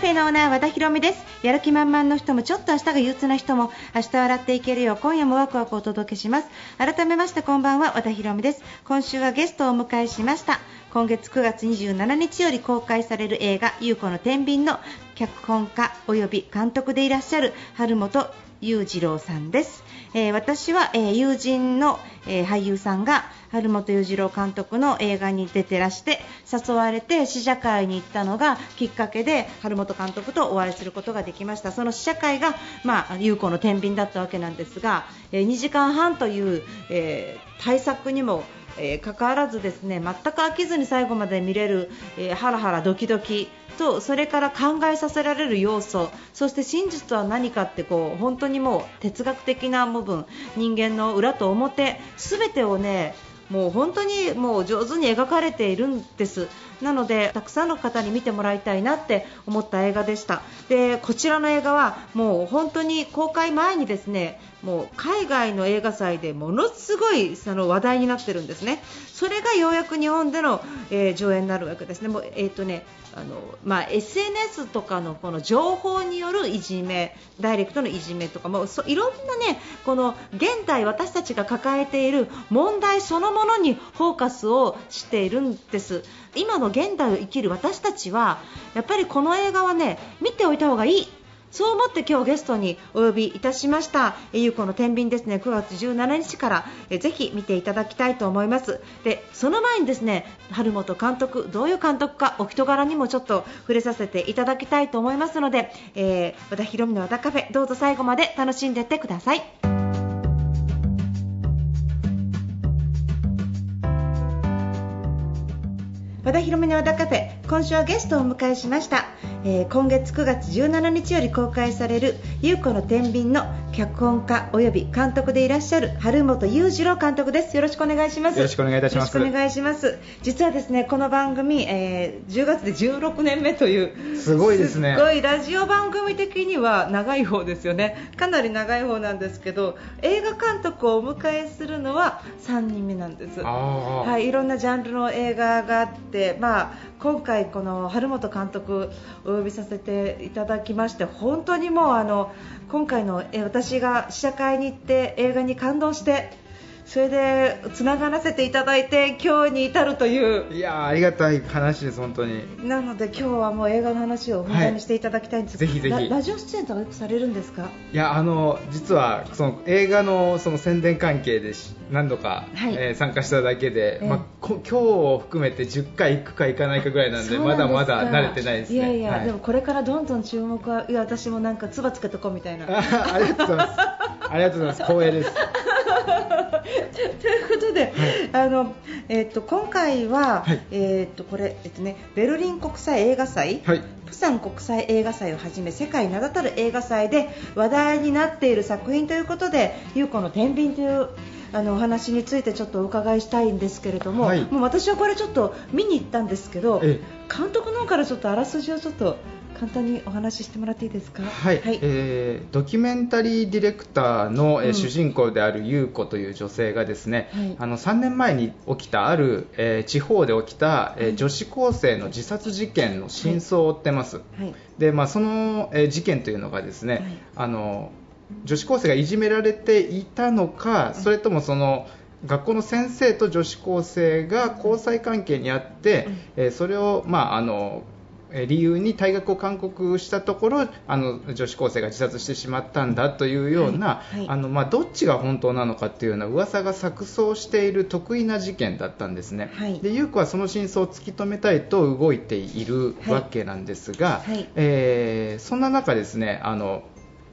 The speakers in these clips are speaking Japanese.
フェのオーナー和田博美です。やる気満々の人もちょっと明日が憂鬱な人も明日笑っていけるよう今夜もワクワクお届けします。改めましてこんばんは和田博美です。今週はゲストをお迎えしました。今月9月27日より公開される映画「優子の天秤」の脚本家及び監督でいらっしゃる春本裕次郎さんです、えー私は、えー友人の、えー俳優さんが春本裕次郎監督の映画に出てらして誘われて試写会に行ったのがきっかけで春本監督とお会いすることができました。その試写会が、まあ、優子の天秤だったわけなんですが、え2時間半という、えー大作にもえー関わらずですね全く飽きずに最後まで見れる、えーハラハラドキドキとそれから考えさせられる要素そして真実とは何かってこう本当にもう哲学的な部分人間の裏と表全てをねもう本当にもう上手に描かれているんです。なのでたくさんの方に見てもらいたいなって思った映画でした。でこちらの映画はもう本当に公開前にですねもう海外の映画祭でものすごいその話題になってるんですね。それがようやく日本での、えー上映になるわけですね。もうえーとねあのまあ、SNS とかのこの情報によるいじめダイレクトのいじめとかもそいろんなねこの現代私たちが抱えている問題そのものにフォーカスをしているんです。今の現代を生きる私たちはやっぱりこの映画はね見ておいた方がいいそう思って今日ゲストにお呼びいたしました、えゆうこの天秤ですね、9月17日から、えぜひ見ていただきたいと思います。で、その前にですね、春本監督、どういう監督か、お人柄にもちょっと触れさせていただきたいと思いますので、えー和田博美の和田カフェ、どうぞ最後まで楽しんでってください。和田博美の和田カフェ今週はゲストをお迎えしました、えー今月9月17日より公開される「優子の天秤」の脚本家および監督でいらっしゃる春本裕次郎監督です。よろしくお願いします。よろしくお願いいたします。よろしくお願いします。実はですねこの番組、えー10月で16年目というすごいですね。すごいラジオ番組的には長い方ですよね。かなり長い方なんですけど映画監督をお迎えするのは3人目なんです。はい、いろんなジャンルの映画があって、まあ、今回、この春本監督お呼びさせていただきまして本当にもうあの今回のえ私が試写会に行って映画に感動してそれでつながらせていただいて今日に至るといういやーありがたい話です、本当に。なので今日はもう映画の話をふんだんにしていただきたいんですはいぜひぜひララジオ出演とかよくされるんですか？いや、あの、実は、その映画のその宣伝関係でし何度か、はいえー参加しただけで、ええまあ、こ今日を含めて10回行くか行かないかぐらいなんで、まだまだ慣れてないですね。いやいや、はいでもこれからどんどん注目はいや私もなんかつばつけとこうみたいなあ ありがとうございます。ありがとうございます。光栄です。ということで、あのえっと今回は、はい。えっとこれえっとねベルリン国際映画祭、はい。プサン国際映画祭をはじめ世界名だたる映画祭で話題になっている作品ということで「優子の天秤」というあのお話についてちょっとお伺いしたいんですけれども、はい。もう私はこれちょっと見に行ったんですけどえ。監督の方からちょっとあらすじをちょっと簡単にお話ししてもらっていいですか？はい、えードキュメンタリーディレクターの、えーうん。主人公である優子という女性がですね、はい。あの3年前に起きたある、えー地方で起きた、えーはい。女子高生の自殺事件の真相を追ってます、はい。でまあ、その、えー事件というのがですね、はい。あの女子高生がいじめられていたのか、それともその学校の先生と女子高生が交際関係にあって、えーそれを、まあ、あのえー理由に退学を勧告したところあの女子高生が自殺してしまったんだというような、はいはい。あのまあ、どっちが本当なのかというような噂が錯綜している得意な事件だったんですね、はい。で優子はその真相を突き止めたいと動いているはいわけなんですが、はい。えーそんな中ですねあの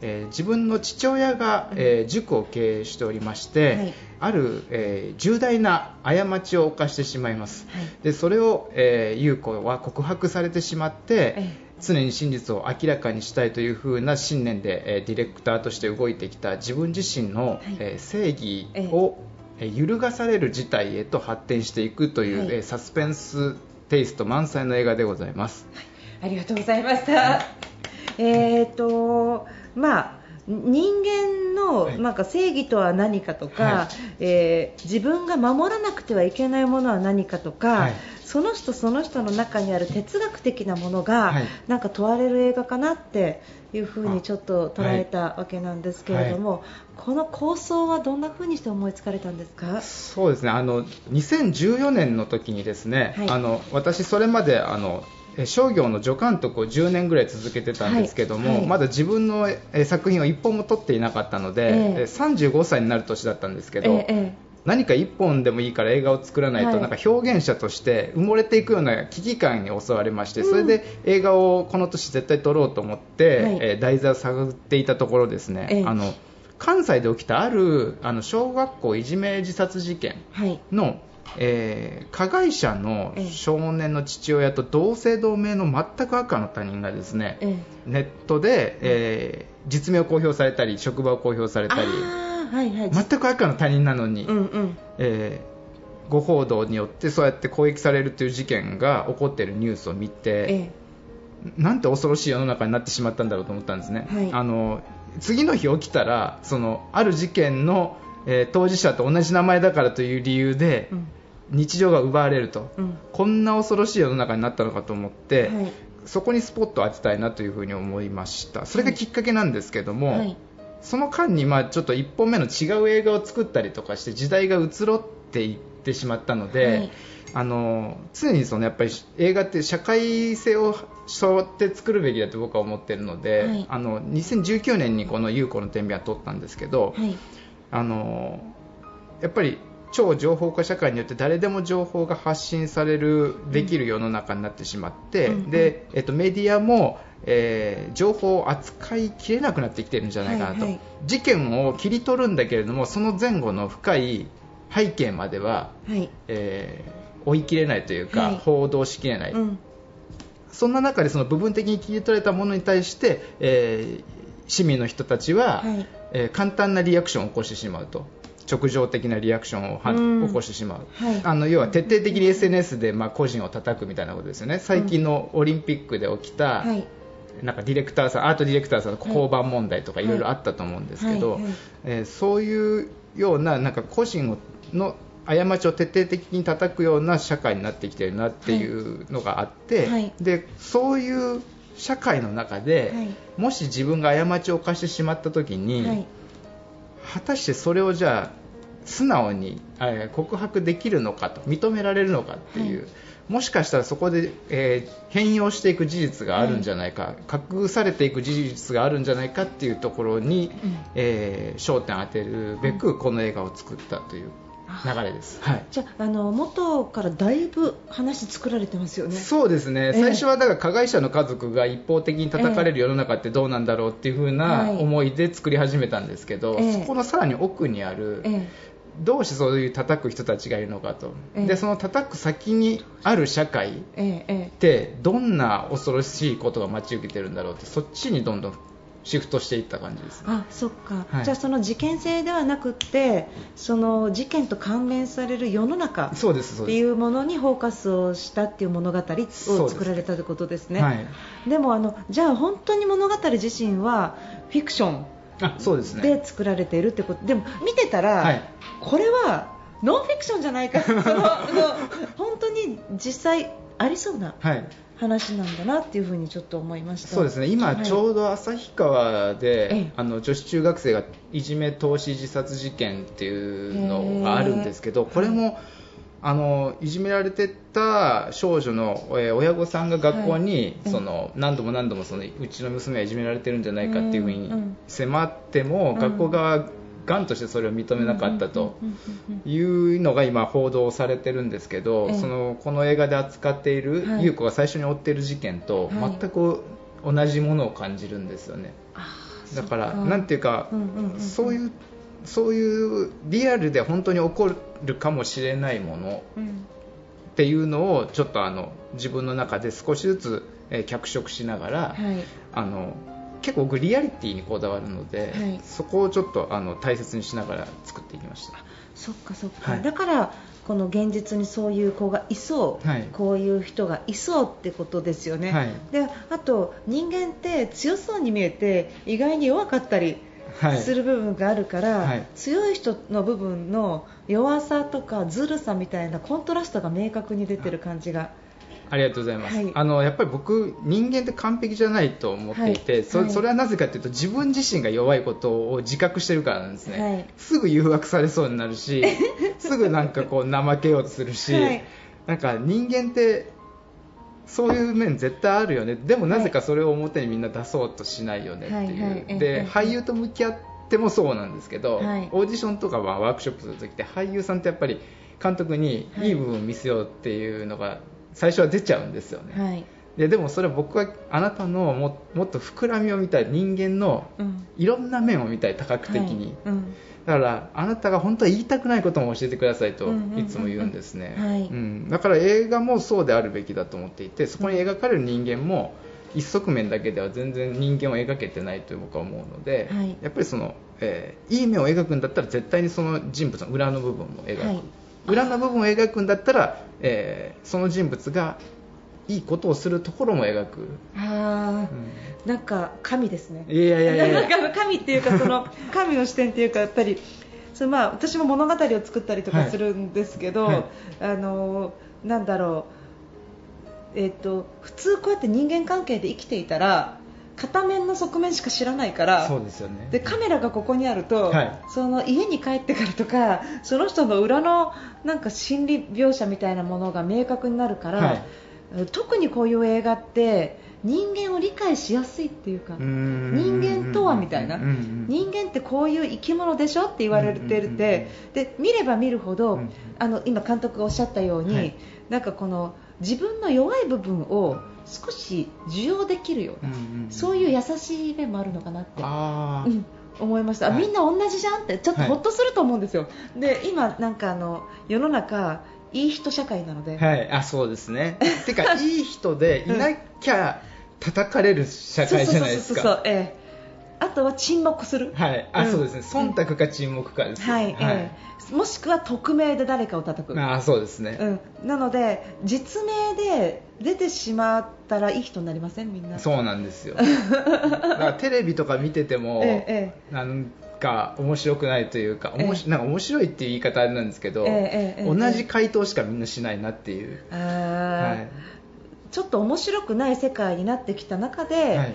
えー自分の父親が、えー塾を経営しておりまして、はいある、えー重大な過ちを犯してしまいます、はい。でそれを、えー優子は告白されてしまって、え常に真実を明らかにしたいという風な信念で、えーディレクターとして動いてきた自分自身の、はい。えー正義を、えー揺るがされる事態へと発展していくという、はい。えーサスペンステイスト満載の映画でございます。ありがとうございました。えっ、とまあ人間のはい。なんか正義とは何かとか、はい。えー自分が守らなくてはいけないものは何かとか、はい。その人その人の中にある哲学的なものが、はい。なんか問われる映画かなっていうふうにちょっと捉えたわけなんですけれども、この構想はどんなふうにして思いつかれたんですか？そうですね。あの2014年の時にですね、はい。あの私それまであのえ商業の助監督を10年ぐらい続けてたんですけども、はいはい。まだ自分のえ作品を1本も撮っていなかったので、ええ。え35歳になる年だったんですけど、ええ何か1本でもいいから映画を作らないと、はい。なんか表現者として埋もれていくような危機感に襲われまして、それで映画をこの年絶対撮ろうと思って、はい。えー題材を探っていたところですね、ええ。あの関西で起きたあるあの小学校いじめ自殺事件はい。の、えー加害者のええ。少年の父親と同姓同名の全く赤の他人がですね、ええ。ネットで、えー実名を公表されたり職場を公表されたりはいはい。全く赤の他人なのに、うんうん。えー誤報道によってそうやって攻撃されるという事件が起こっているニュースを見て、えなんて恐ろしい世の中になってしまったんだろうと思ったんですね、はい。あの次の日起きたらそのある事件の、えー当事者と同じ名前だからという理由でえうん日常が奪われると、うん。こんな恐ろしい世の中になったのかと思って、はい。そこにスポットを当てたいなというふうに思いました。それがきっかけなんですけども、はい。その間にまあちょっと1本目の違う映画を作ったりとかして時代が移ろっていってしまったので、はい。あの常にそのやっぱり映画って社会性を背負って作るべきだと僕は思っているので、はい。あの2019年にこの「優子の天秤」は撮ったんですけど、はい。あのやっぱり超情報化社会によって誰でも情報が発信されるできる世の中になってしまって、うんでえっと、メディアも、えー情報を扱いきれなくなってきてるんじゃないかなと、はいはい。事件を切り取るんだけれどもその前後の深い背景までは、はい。えー追い切れないというか、はい。報道しきれない、うん。そんな中でその部分的に切り取れたものに対して、えー市民の人たちは、はい。えー簡単なリアクションを起こしてしまうと直情的なリアクションをはうん。起こしてしまう、はい。あの要は徹底的に SNS でまあ個人を叩くみたいなことですよね。最近のオリンピックで起きた、はい。なんかディレクターさんアートディレクターさんのはい。交番問題とかいろいろあったと思うんですけど、えーそういうようななんか個人をの過ちを徹底的に叩くような社会になってきてるなっていうのがあって、はい。でそういう社会の中で、はい。もし自分が過ちを犯してしまった時に、はい果たしてそれをじゃあ素直にえー告白できるのかと認められるのかっていう、はい。もしかしたらそこで、えー変容していく事実があるんじゃないか、隠されていく事実があるんじゃないかっていうところに、うん。えー焦点を当てるべくこの映画を作ったという流れです。はい。じゃああの元からだいぶ話作られてますよね。そうですね、ええ。最初はだから加害者の家族が一方的に叩かれる世の中ってどうなんだろうっていう風なはい。思いで作り始めたんですけど、ええ。そこのさらに奥にある、えどうしてそういう叩く人たちがいるのかと、ええ。でその叩く先にある社会ってどんな恐ろしいことが待ち受けてるんだろうってそっちにどんどんシフトしていった感じですね。あそっか、はい。じゃあその事件性ではなくってその事件と関連される世の中っていうものにフォーカスをしたっていう物語を作られたということですね。はい、でもあのじゃあ本当に物語自身はフィクションあそうですね。で作られているってこと。でも見てたら、はい。これはノンフィクションじゃないかその本当に実際ありそうなはい。話なんだなっていうふうにちょっと思いました。そうですね。今ちょうど旭川で、ええ。あの女子中学生がいじめ投資自殺事件っていうのがあるんですけどこれも、あのいじめられてた少女の、えー親御さんが学校に、はい。その何度も何度もそのうちの娘はいじめられてるんじゃないかっていうふうに迫っても、うん学校側がんとしてそれを認めなかったと。いうのが今報道されてるんですけど、そのこの映画で扱っている、優子が最初に追っている事件と全く同じものを感じるんですよね、だからなんていうか、そういうそういうリアルで本当に起こるかもしれないものっていうのをちょっとあの自分の中で少しずつ、え脚色しながら、はいあの結構僕リアリティにこだわるので、はい。そこをちょっとあの大切にしながら作っていきました。そっかそっか、はい。だからこの現実にそういう子がいそう、はい。こういう人がいそうってことですよね、はい。であと人間って強そうに見えて意外に弱かったりはい。する部分があるから、はい。強い人の部分の弱さとかずるさみたいなコントラストが明確に出てる感じが、ありがとうございます、はい。あのやっぱり僕、人間って完璧じゃないと思っていて、そはい。はい。それはなぜかというと自分自身が弱いことを自覚してるからなんですね、はい。すぐ誘惑されそうになるし すぐなんかこう怠けようとするし、はい。なんか人間ってそういう面絶対あるよね。でもなぜかそれを表にみんな出そうとしないよねっていう、はい。はい。ええで俳優と向き合ってもそうなんですけど、はい。オーディションとかはワークショップするときって俳優さんってやっぱり監督にいい部分見せようっていうのが最初は出ちゃうんですよね、はい。ででもそれは僕はあなたのももっと膨らみを見たい人間のうん。いろんな面を見たい多角的に、はい。うん。だからあなたが本当は言いたくないことも教えてくださいといつも言うんですね、だから映画もそうであるべきだと思っていてそこに描かれる人間も一側面だけでは全然人間を描けてないと僕は思うので、はい。やっぱりその、えーいい面を描くんだったら絶対にその人物の裏の部分も描く、はい裏の部分を描くんだったら、えーその人物がいいことをするところも描く、あうんーなんか神ですね。いやいやいや神っていうかその神の視点っていうかやっぱりそのまあ私も物語を作ったりとかはいするんですけど、はい。あのなんだろう。えっ、と普通こうやって人間関係で生きていたら片面の側面しか知らないからそうですよね。でカメラがここにあると、はい。その家に帰ってからとかその人の裏のなんか心理描写みたいなものが明確になるから、はい。特にこういう映画って人間を理解しやすいっていうか、人間とはみたいな、人間ってこういう生き物でしょって言われてるうんうんうんて、で見れば見るほど、うん。あの今、監督がおっしゃったように、はい。なんかこの自分の弱い部分を少し受容できるような、そういう優しい面もあるのかなって。うん思いました、あはい。みんな同じじゃんってちょっとはい。ほっとすると思うんですよ、で今、なんかあの世の中いい人社会なので、はい、あそうですね。てか、いい人でいなきゃ叩かれる社会じゃないですか。ええあとは沈黙する、はい、あ、うん。そうですね。忖度か沈黙かです。よ。はい。ええもしくは匿名で誰かを叩く、あそうですね。うん、なので実名で出てしまったらいい人になりませんみんな。そうなんですよ。だからテレビとか見てても、えええなんか面白くないというか、ええ。なんか面白いっていう言い方あれなんですけど、え。同じ回答しかみんなしないなっていう。あー。はい。ちょっと面白くない世界になってきた中で、はい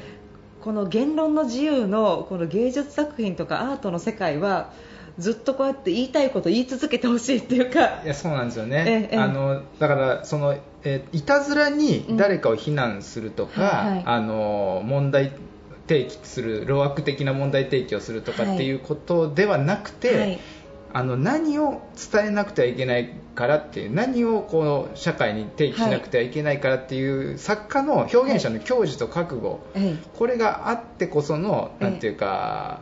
この言論の自由のこの芸術作品とかアートの世界はずっとこうやって言いたいこと言い続けてほしいっていうか。いやそうなんですよね、あのだからその、えーいたずらに誰かを非難するとか、うんはいはい。あの問題提起する老悪的な問題提起をするとかっていうことではなくて、はいあの何を伝えなくてはいけないからっていう何をこの社会に提起しなくてはいけないからっていう、作家の表現者の矜持と覚悟、えこれがあってこそのええ。なんていうか、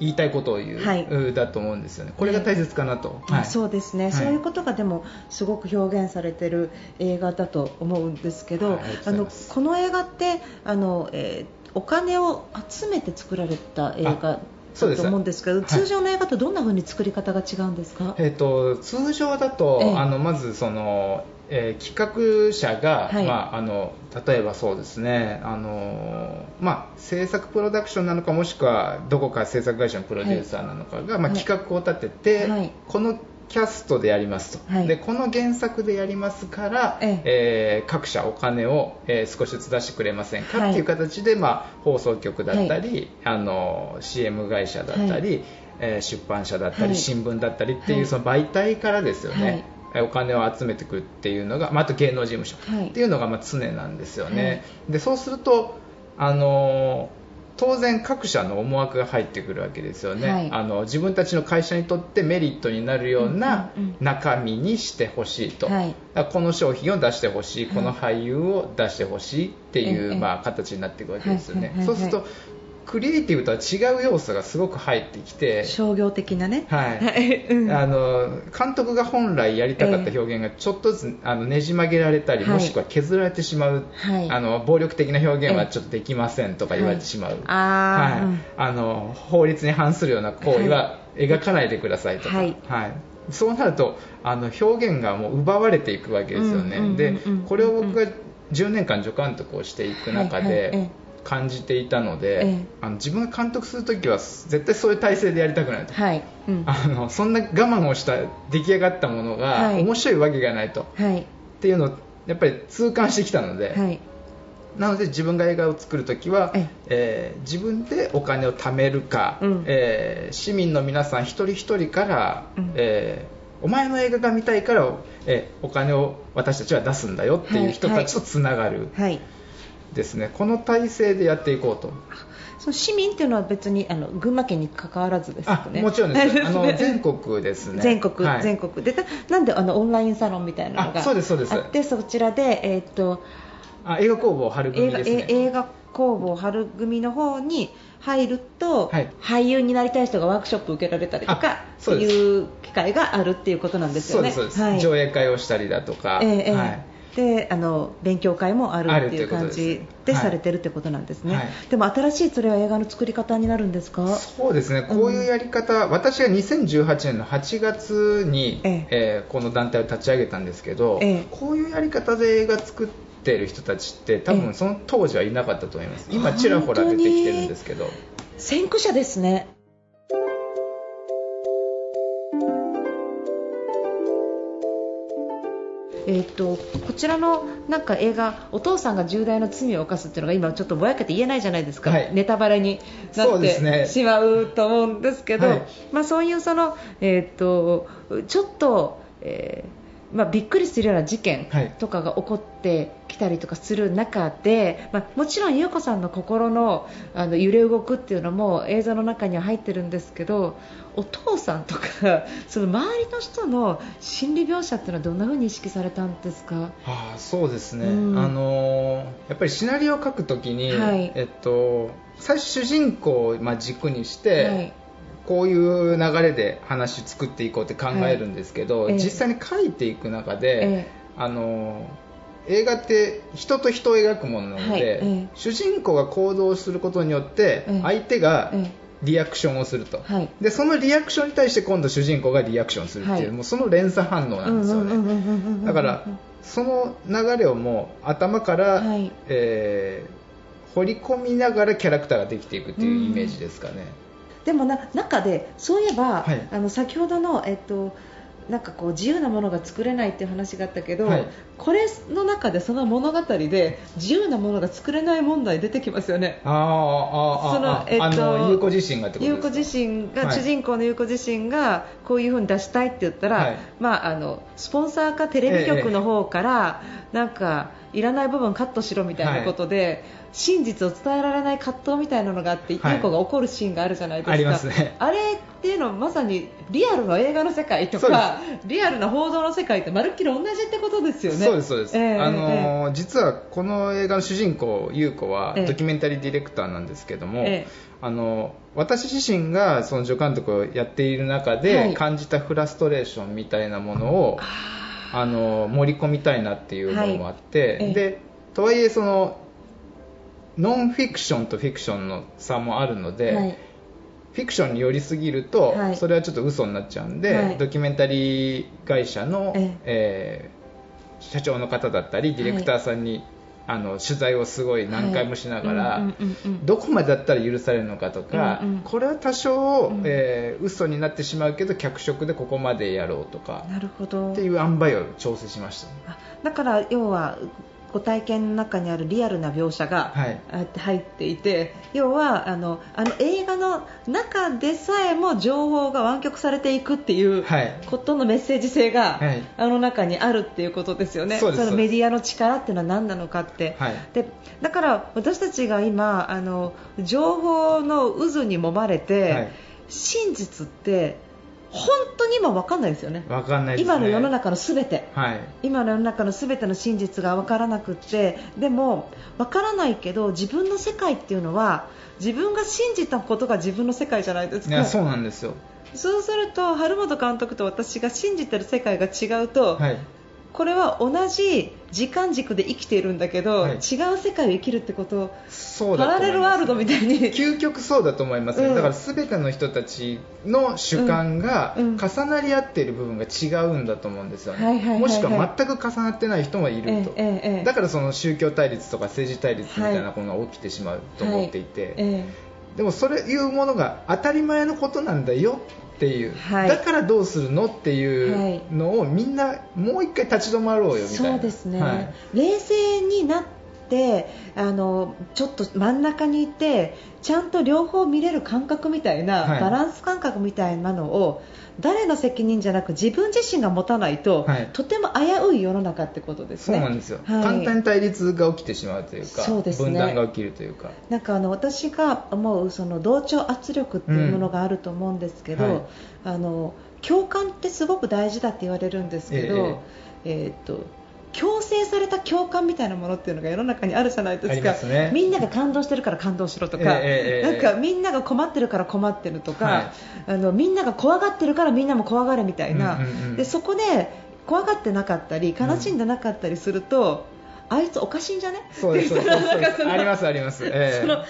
言いたいことを言う、はい。だと思うんですよね。これが大切かなと、えはい。そうですね、はい。そういうことがでもすごく表現されてる映画だと思うんですけど、はいあのこの映画ってあの、えーお金を集めて作られた映画そうです。だと思うんですけどはい。通常の映画とどんな風に作り方が違うんですか、えー、と通常だと、ええ。あのまずその、えー企画者が、はい。まあ、あの例えばそうですねあの、まあ、制作プロダクションなのかもしくはどこか制作会社のプロデューサーなのかが、まあ、はい。企画を立てて、はい。このキャストでやりますと、はい。でこの原作でやりますから、ええ。ー各社お金を、えー少しずつ出してくれませんか、はい。っていう形で、まあ、放送局だったり、あの CM 会社だったり、えー出版社だったり、はい。新聞だったりっていう、はい。その媒体からですよね、はい。えお金を集めていくっていうのが、まあ、あと芸能事務所。はい。っていうのがまあ常なんですよね、でそうすると、あの当然各社の思惑が入ってくるわけですよね、はい。あの自分たちの会社にとってメリットになるような中身にしてほしいと、はい。この商品を出してほしい、はい。この俳優を出してほしいっていう、ええ。まあ、形になっていくわけですよね、そうするとクリエイティブとは違う要素がすごく入ってきて、商業的なね、はい。うん。あの監督が本来やりたかった表現がちょっとずつあのねじ曲げられたり、はい。もしくは削られてしまう、はい。あの暴力的な表現ええはちょっとできませんとか言われてしまう、はい。うん。あの法律に反するような行為は描かないでくださいとか、はい。そうなるとあの表現がもう奪われていくわけですよね、でこれを僕が10年間助監督をしていく中でえ感じていたので、ええ。あの自分が監督するときは絶対そういう体制でやりたくないと、はい、うん、あのそんな我慢をした出来上がったものがはい。面白いわけがないと、はい。っていうのをやっぱり痛感してきたので、はい。なので自分が映画を作るときはええ、えー自分でお金を貯めるか、うん。えー市民の皆さん一人一人から、うん。えーお前の映画が見たいから、えーお金を私たちは出すんだよっていう人たちとつながる。はいですね、この体制でやっていこうと。その市民っていうのは別にあの群馬県に関わらずですね。もちろんです。あの全国ですね。全国、はい。全国で。たなんであのオンラインサロンみたいなのがあそうですそうです。あってそちらで、えーっとあ映画工房春組ですね。え映画工房春組の方に入ると、はい。俳優になりたい人がワークショップ受けられたりとかあそういう機会があるっていうことなんですよね。そうです。はい。上映会をしたりだとか、ええええ。はいであの勉強会もあるっていう感じではい。されてるってことなんですね、はい。でも新しいそれは映画の作り方になるんですか？そうですね、こういうやり方、私が2018年の8月に、ええ。えーこの団体を立ち上げたんですけど、ええ。こういうやり方で映画作ってる人たちって、多ええ分その当時はいなかったと思います、今、ちらほら出てきてるんですけど、先駆者ですねえー、とこちらのなんか映画お父さんが重大な罪を犯すっていうのが今ちょっとぼやけて言えないじゃないですか、はい。ネタバレになっそうですね。てしまうと思うんですけどはい。まあ、そういうその、えー、とちょっと、えーまあ、びっくりするような事件はい。とかが起こってきたりとかする中で、まあ、もちろん優子さんの心のあの揺れ動くっていうのも映像の中には入ってるんですけどお父さんとかその周りの人の心理描写っていうのはどんな風に意識されたんですか？あーそうですね、うん。あのーやっぱりシナリオを書くときに、はい。えっと、最初、主人公をまあ軸にして、はいこういう流れで話作っていこうって考えるんですけど、はい。ええ実際に書いていく中で、ええ。あの映画って人と人を描くものなので、はい。ええ。主人公が行動することによってええ。相手がえリアクションをすると、はい。でそのリアクションに対して今度主人公がリアクションするっていう、はい。もうその連鎖反応なんですよね、うんうんうんうんうんうん。だからその流れをもう頭から、はい。えー掘り込みながらキャラクターができていくっていうイメージですかね。でもな中でそういえば、はい。あの先ほどの、えっと、なんかこう自由なものが作れないっていう話があったけど、はい。これの中でその物語で自由なものが作れない問題出てきますよね。あーあーあーそのあえっと優子自身が優子自身が、はい。主人公の優子自身がこういう風に出したいって言ったら、はい。まあ、あのスポンサーかテレビ局の方から、なんかいらない部分カットしろみたいなことで、真実を伝えられない葛藤みたいなのがあって、はい。優子が怒るシーンがあるじゃないですか。ありますね。あれっていうのはまさにリアルの映画の世界とかリアルな報道の世界ってまるっきり同じってことですよね。そうですそうです、ええあのー実はこの映画の主人公優子はええ。ドキュメンタリーディレクターなんですけども、ええ。あの私自身がその助監督をやっている中はい。で感じたフラストレーションみたいなものを、あの盛り込みたいなっていうのもあって、はい。ええ。でとはいえそのノンフィクションとフィクションの差もあるので、はい。フィクションに寄りすぎると、はい。それはちょっと嘘になっちゃうんで、はい。ドキュメンタリー会社の、ええ。ー社長の方だったりディレクターさんに、あの取材をすごい何回もしながら、どこまでだったら許されるのかとか、うんうん。これは多少、うん。えー嘘になってしまうけど脚色でここまでやろうとかなるほど。っていう塩梅を調整しました、あだから要はご体験の中にあるリアルな描写が、入っていて要はあのあの映画の中でさえも情報が湾曲されていくっていうはい。ことのメッセージ性が、はい。あの中にあるっていうことですよね。そうですのメディアの力っていうのは何なのかって、はい。でだから私たちが今あの情報の渦に揉まれて、はい。真実って本当に今分かんないですよね。わかんないですね。今の世の中の全て。はい。今の世の中の全ての真実が分からなくってでも分からないけど自分の世界っていうのは自分が信じたことが自分の世界じゃないですか。そうなんですよ。そうすると春本監督と私が信じてる世界が違うと、はいこれは同じ時間軸で生きているんだけど、はい。違う世界を生きるってことそうパだと思います。ラレルワールドみたいに。究極そうだと思いますね、うん。だから全ての人たちの主観が重なり合っている部分が違うんだと思うんですよね、はいはいはいはい。もしくは全く重なってない人もいると、ええええ。えだからその宗教対立とか政治対立みたいなものが起きてしまうと思っていて、えでもそれいうものが当たり前のことなんだよっていう、はい。だからどうするのっていうのをみんなもう一回立ち止まろうよみたいな。そうですね、はい。冷静になってあのちょっと真ん中にいてちゃんと両方見れる感覚みたいな、はい。バランス感覚みたいなのを誰の責任じゃなく自分自身が持たないと、はい。とても危うい世の中ってことですね。そうなんですよ、はい。簡単に対立が起きてしまうというかそうですね。分断が起きるというか。なんかあの私が思うその同調圧力っていうものがあると思うんですけど、うんはい。あの共感ってすごく大事だって言われるんですけど、えーっと強制された共感みたいなものっていうのが世の中にあるじゃないですか。ね。みんなが感動してるから感動しろとか、ええええええ。なんかみんなが困ってるから困ってるとか、はい。あのみんなが怖がってるからみんなも怖がれみたいな、うんうんうん。でそこで怖がってなかったり悲しんでなかったりすると、あいつおかしいんじゃね？そうですそうです ありますあります、ええ。その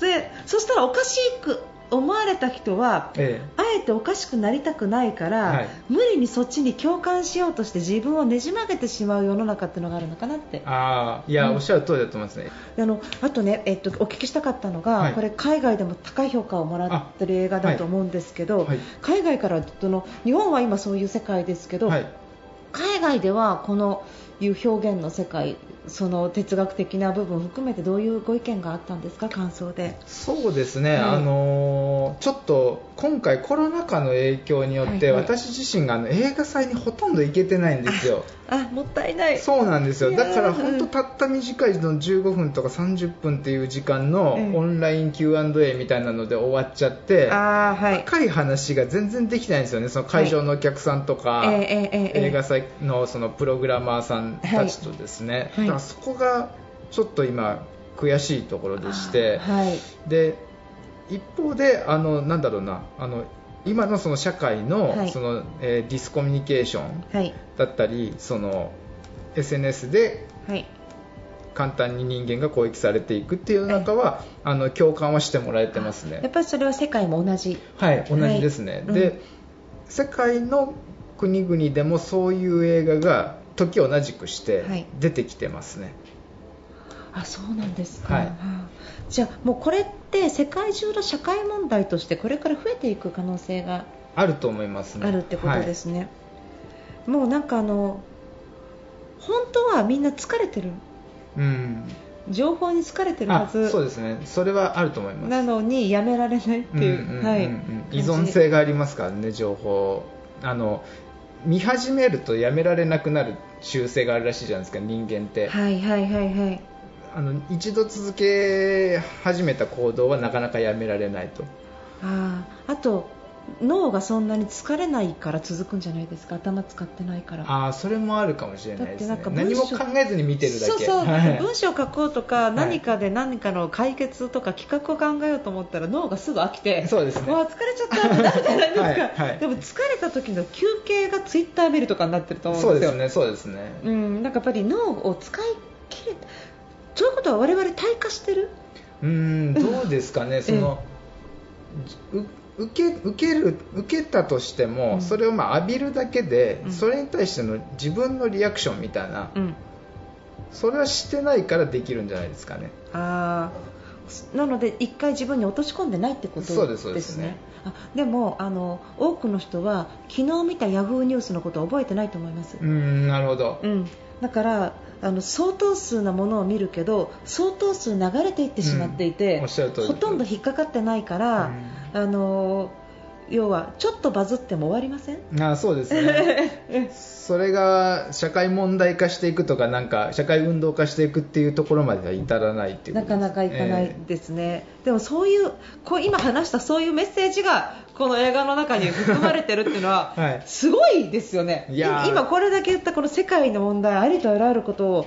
でそしたらおかしく思われた人はえあえておかしくなりたくないから、はい。無理にそっちに共感しようとして自分をねじ曲げてしまう世の中っていうのがあるのかなって。えああいや、うん。おっしゃる通りだと思いますね。あのあとね、えっと、お聞きしたかったのが、はい。これ海外でも高い評価をもらってる映画だと思うんですけど、はい。海外からその日本は今そういう世界ですけど、はい。海外ではこのいう表現の世界その哲学的な部分を含めてどういうご意見があったんですか？感想で。そうですね、はいあのーちょっと今回コロナ禍の影響によって、はいはい。私自身があの映画祭にほとんど行けてないんですよ。あもったいない。そうなんですよ。だから本当たった短いの15分とか30分っていう時間のええオンライン Q&A みたいなので終わっちゃって、あーはい。深い話が全然できてないんですよね。その会場のお客さんとか、ええええええ。映画祭のそのプログラマーさんたちとですね、はい。だからそこがちょっと今悔しいところでして、はい。で一方であのなんだろうなあの今のその社会の,、はい。そのえーディスコミュニケーションはい。だったりその SNS ではい。簡単に人間が攻撃されていくっていう中は、あの共感はしてもらえてますね。やっぱりそれは世界も同じ。はい、同じですね。で、はい。うん。世界の国々でもそういう映画が時を同じくしてはい出てきてますね。あそうなんですか、はいはあじゃあもうこれって世界中の社会問題としてこれから増えていく可能性があると思いますね。あるってことですね、もうなんかあの本当はみんな疲れてるはい。うん。情報に疲れてるはあ、ずそうですね。それはあると思います。なのにやめられないっていう,、依存性がありますからね、情報。あの見始めるとやめられなくなる習性があるらしいじゃないですか、人間って。はいはいはいはいあの一度続け始めた行動はなかなかやめられないと。あーあと脳がそんなに疲れないから続くんじゃないですか？頭使ってないから。ああ、それもあるかもしれないですね。だってなん。か何も考えずに見てるだけ。そうそう、はい文章を書こうとかい何かで何かの解決とか企画を考えようと思ったら脳がすぐ飽きてそうですね。疲れちゃったってなるじゃないですか、はいはい。でも疲れた時の休憩がツイッター見るとかになってると思うんですよ。そうですね、そうですね。うん、なんかやっぱり脳を使い切れそういうことは我々退化してる？うーん、どうですかね、その、う受け受ける受けたとしても、うん。それをまあ浴びるだけで、うん。それに対しての自分のリアクションみたいな、うん。それはしてないからできるんじゃないですかね。あー。なので一回自分に落とし込んでないってことですね。そうですそうですね。あでもあの多くの人は昨日見たヤフーニュースのことを覚えてないと思います。うーん、なるほど。うん、だからあの相当数なものを見るけど相当数流れていってしまっていて、うん。ほとんど引っかかってないから、あの要はちょっとバズっても終わりません？あそうですね。それが社会問題化していくとかなんか社会運動化していくっていうところまでは至らないっていうなかなかいかないえですね、でもそういうこう今話したそういうメッセージがこの映画の中に含まれてるっていうのは、はい。すごいですよね。今これだけ言ったこの世界の問題ありとあらゆることを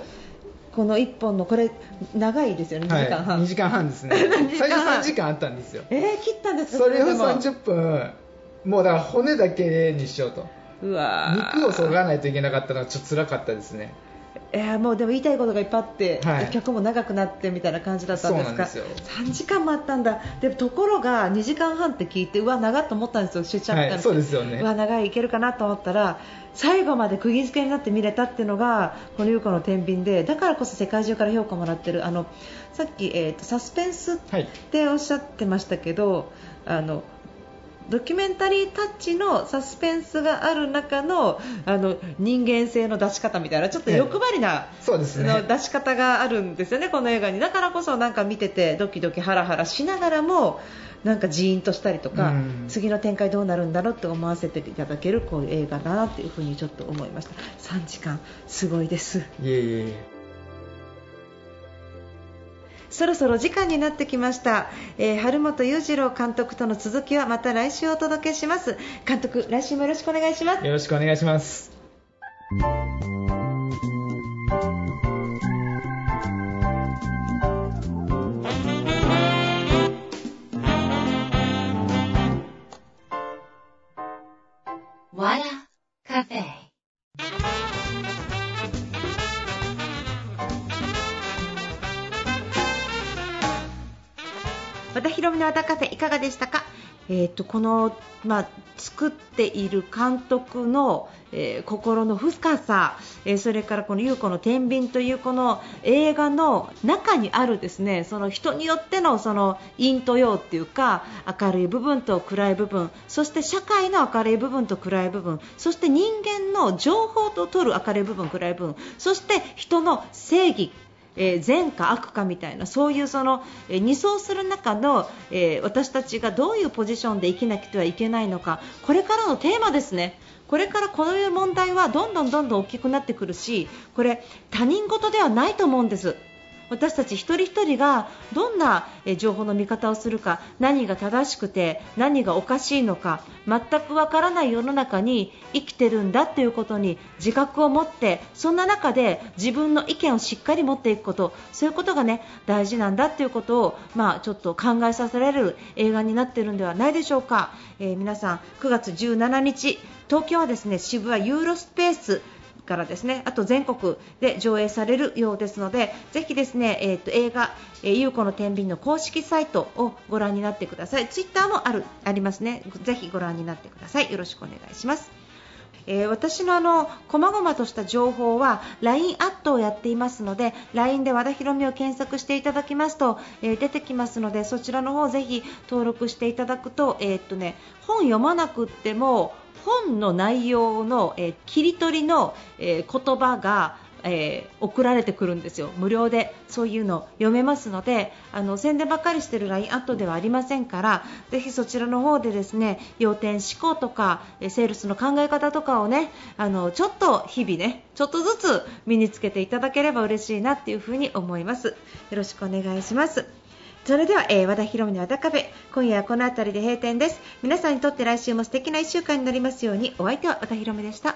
この1本のこれ長いですよね。2はい。時間半、2時間半ですね。2時間最初半3時間あったんですよ。えー、切ったんですか？それをでも。30分もうだから骨だけにしようと。うわ肉をそがないといけなかったのはちょっと辛かったですねいやもうでも言いたいことがいっぱいあって、はい。曲も長くなってみたいな感じだったんですか？そうなんです3時間もあったんだ。でもところが2時間半って聞いてうわ長っと思ったんですよ出ちゃったんはいそうですよね。うわ長いいけるかなと思ったら最後まで釘付けになって見れたっていうのがこの優子の天秤でだからこそ世界中から評価もらってるあのさっき、えーとサスペンスっておっしゃってましたけどあのドキュメンタリータッチのサスペンスがある中のあの人間性の出し方みたいなちょっと欲張りな、そうですね。の出し方があるんですよね、この映画に。だからこそなんか見ててドキドキハラハラしながらもなんかジーンとしたりとか、うん。次の展開どうなるんだろうって思わせていただけるこういう映画だなっていうふうにちょっと思いました。3時間すごいです。いえいえそろそろ時間になってきました、えー春本裕次郎監督との続きはまた来週お届けします。監督来週もよろしくお願いします。よろしくお願いします。の和田カフェいかがでしたか？えー、とこの、まあ、作っている監督の、えー心の深さ、えーそれからこの優子の天秤というこの映画の中にあるですねその人によってのその陰と陽っていうか明るい部分と暗い部分そして社会の明るい部分と暗い部分そして人間の情報と取る明るい部分暗い部分そして人の正義えー善か悪かみたいなそういうその、えー二層する中の、えー私たちがどういうポジションで生きなくてはいけないのかこれからのテーマですね。これからこういう問題はどんどんどんどん大きくなってくるしこれ他人事ではないと思うんです。私たち一人一人がどんな情報の見方をするか何が正しくて何がおかしいのか全くわからない世の中に生きてるんだということに自覚を持ってそんな中で自分の意見をしっかり持っていくことそういうことがね大事なんだということをまあちょっと考えさせられる映画になっているんではないでしょうか、えー皆さん9月17日東京はですね渋谷ユーロスペースからですねあと全国で上映されるようですのでぜひですね、えー、と映画「えー、ゆうこの天秤」の公式サイトをご覧になってください。ツイッターもあるありますね。ぜひご覧になってください。よろしくお願いします。えー私のあの細々とした情報は LINE アットをやっていますので LINE で和田博美を検索していただきますと、えー出てきますのでそちらの方ぜひ登録していただくと,、えーっとね、本読まなくっても本の内容の、えー切り取りの、えー言葉がえー送られてくるんですよ、無料でそういうの読めますのであの宣伝ばっかりしてる LINE アットではありませんからぜひそちらの方でですね要点思考とかえセールスの考え方とかをねあのちょっと日々ねちょっとずつ身につけていただければ嬉しいなっていうふに思います。よろしくお願いします。それでは、えー和田博美の和田カフェ今夜はこの辺りで閉店です。皆さんにとって来週も素敵な1週間になりますように。お相手は和田博美でした。